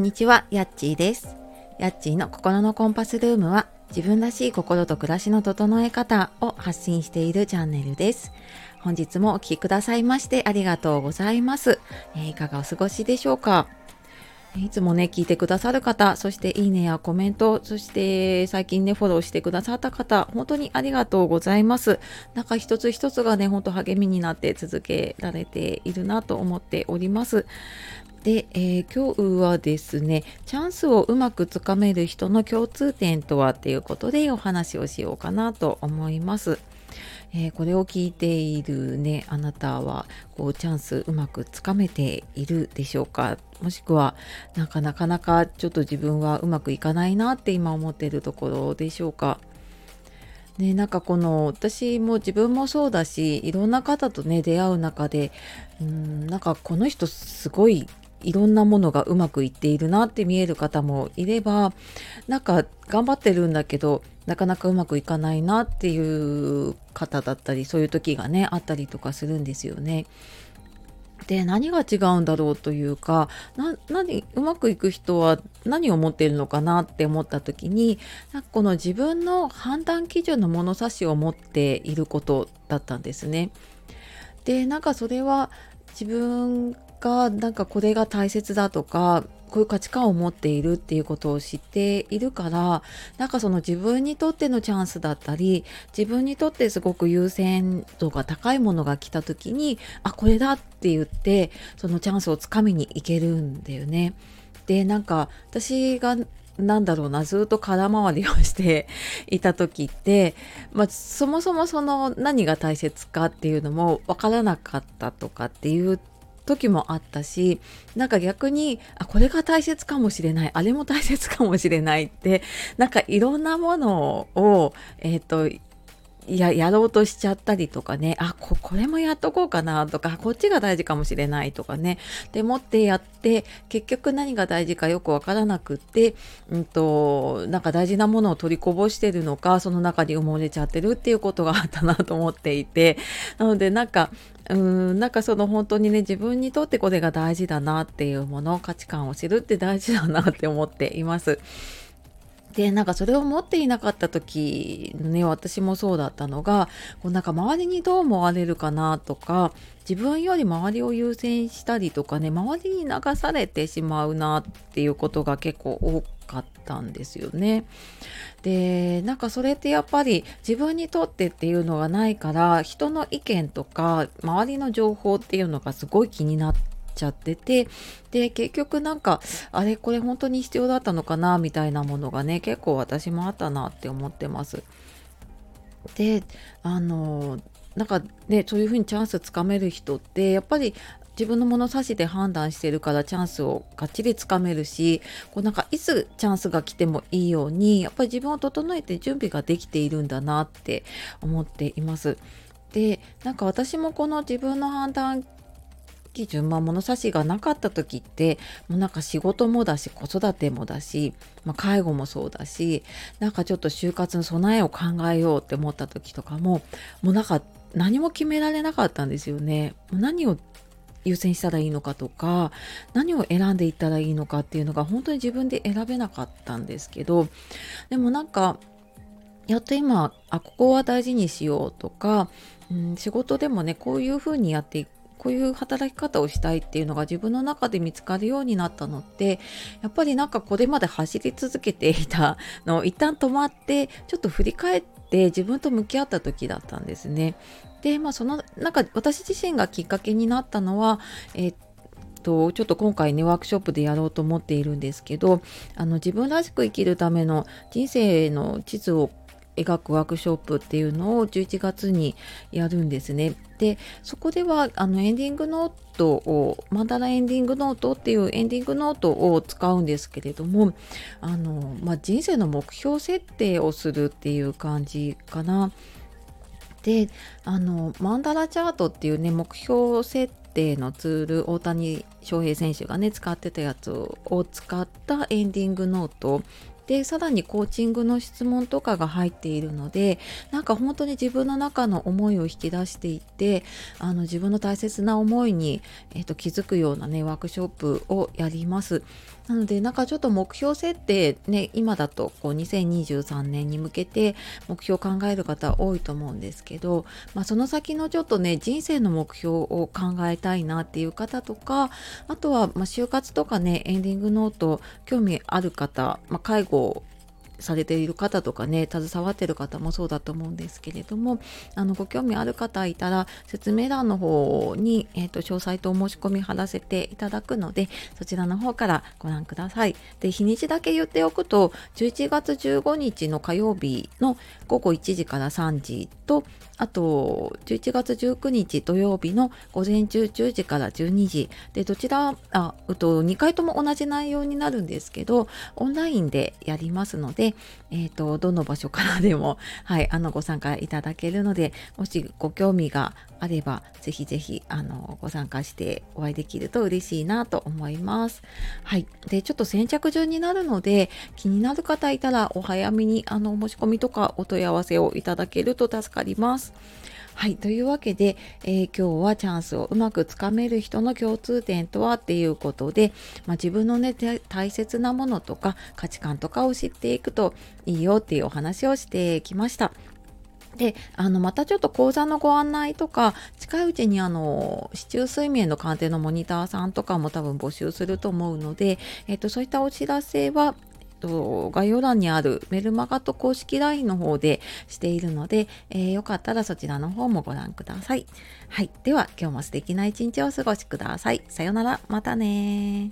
んにちは、やっちーです。やっちーの心のコンパスルームは自分らしい心と暮らしの整え方を発信しているチャンネルです。本日もお聴きくださいましてありがとうございます。えー、いかがお過ごしでしょうか？いつもね、聞いてくださる方、そしていいねやコメント、そして最近ね、フォローしてくださった方、本当にありがとうございます。なんか一つ一つがね、ほんと励みになって続けられているなと思っております。で、えー、今日はですね、チャンスをうまくつかめる人の共通点とはっていうことでお話をしようかなと思います。えー、これを聞いているねあなたはこうチャンスうまくつかめているでしょうか？もしくはなかなかなかちょっと自分はうまくいかないなって今思っているところでしょうか？ね、なんかこの私も自分もそうだしいろんな方とね出会う中でうんなんかこの人すごいいろんなものがうまくいっているなって見える方もいればなんか頑張ってるんだけどなかなかうまくいかないなっていう方だったりそういう時がねあったりとかするんですよね。で何が違うんだろうというか何うまくいく人は何を持っているのかなって思った時になんかこの自分の判断基準の物差しを持っていることだったんですね。でなんかそれは自分がなんかこれが大切だとかこういう価値観を持っているっていうことを知っているからなんかその自分にとってのチャンスだったり自分にとってすごく優先度が高いものが来た時にあこれだって言ってそのチャンスをつかみに行けるんだよね。でなんか私がなんだろうなずっと空回りをしていた時って、まあ、そもそもその何が大切かっていうのも分からなかったとかっていう時もあったしなんか逆にあこれが大切かもしれないあれも大切かもしれないってなんかいろんなものをえっ、ー、とややろうとしちゃったりとかね。あここれもやっとこうかなとかこっちが大事かもしれないとかね。でもってやって結局何が大事かよくわからなくって、うんと、なんか大事なものを取りこぼしてるのかその中に埋もれちゃってるっていうことがあったなと思っていて。なのでなんかうんなんかその本当にね自分にとってこれが大事だなっていうもの価値観を知るって大事だなって思っています。でなんかそれを持っていなかった時ね私もそうだったのがこうなんか周りにどう思われるかなとか自分より周りを優先したりとかね周りに流されてしまうなっていうことが結構多かったんですよね。でなんかそれってやっぱり自分にとってっていうのがないから人の意見とか周りの情報っていうのがすごい気になってちゃっててで結局なんかあれこれ本当に必要だったのかなみたいなものがね結構私もあったなって思ってます。であのなんかねそういうふうにチャンスつかめる人ってやっぱり自分の物差しで判断してるからチャンスをがっちりつかめるしこうなんかいつチャンスが来てもいいようにやっぱり自分を整えて準備ができているんだなって思っています。でなんか私もこの自分の判断基準、まあ、物差しがなかった時ってもうなんか仕事もだし子育てもだし、まあ、介護もそうだしなんかちょっと就活の備えを考えようって思った時とかももうなんか何も決められなかったんですよね。もう何を優先したらいいのかとか何を選んでいったらいいのかっていうのが本当に自分で選べなかったんですけどでもなんかやっと今あここは大事にしようとか、うん、仕事でもねこういうふうにやっていくこういう働き方をしたいっていうのが自分の中で見つかるようになったのってやっぱりなんかこれまで走り続けていた のを一旦止まってちょっと振り返って自分と向き合った時だったんですね。でまあそのなんか私自身がきっかけになったのは、えーとちょっと今回ねワークショップでやろうと思っているんですけどあの自分らしく生きるための人生の地図を描くワークショップっていうのを11月にやるんですね。でそこではあのエンディングノートをマンダラエンディングノートっていうエンディングノートを使うんですけれどもあの、まあ、人生の目標設定をするっていう感じかな。であのマンダラチャートっていうね目標設定のツール大谷翔平選手がね使ってたやつを使ったエンディングノートでさらにコーチングの質問とかが入っているのでなんか本当に自分の中の思いを引き出していってあの自分の大切な思いに、えーと、気づくようなねワークショップをやります。なのでなんかちょっと目標設定ね今だとこう2023年に向けて目標を考える方多いと思うんですけど、まあ、その先のちょっとね人生の目標を考えたいなっていう方とかあとはま就活とかねエンディングノート興味ある方、まあ、介護構されている方とかね携わってる方もそうだと思うんですけれどもあのご興味ある方いたら説明欄の方に、えーと、詳細とお申し込み貼らせていただくのでそちらの方からご覧ください。で日にちだけ言っておくと11月15日の火曜日の午後1時から3時とあと11月19日土曜日の午前中10時から12時でどちらあと2回とも同じ内容になるんですけどオンラインでやりますので、えーと、どの場所からでも、はい、あのご参加いただけるのでもしご興味があればぜひぜひあのご参加してお会いできると嬉しいなと思います。はい、でちょっと先着順になるので気になる方いたらお早めにあの申し込みとかお問い合わせをいただけると助かります。はい。というわけで、えー、今日はチャンスをうまくつかめる人の共通点とはっていうことで、まあ、自分のね、大切なものとか価値観とかを知っていくとといいよっていうお話をしてきました。であのまたちょっと講座のご案内とか近いうちにあの市中睡眠の鑑定のモニターさんとかも多分募集すると思うので、えっと、そういったお知らせはえっと概要欄にあるメルマガと公式 LINE の方でしているので、えー、よかったらそちらの方もご覧ください。はい。では今日も素敵な一日をお過ごしください。さようなら。またね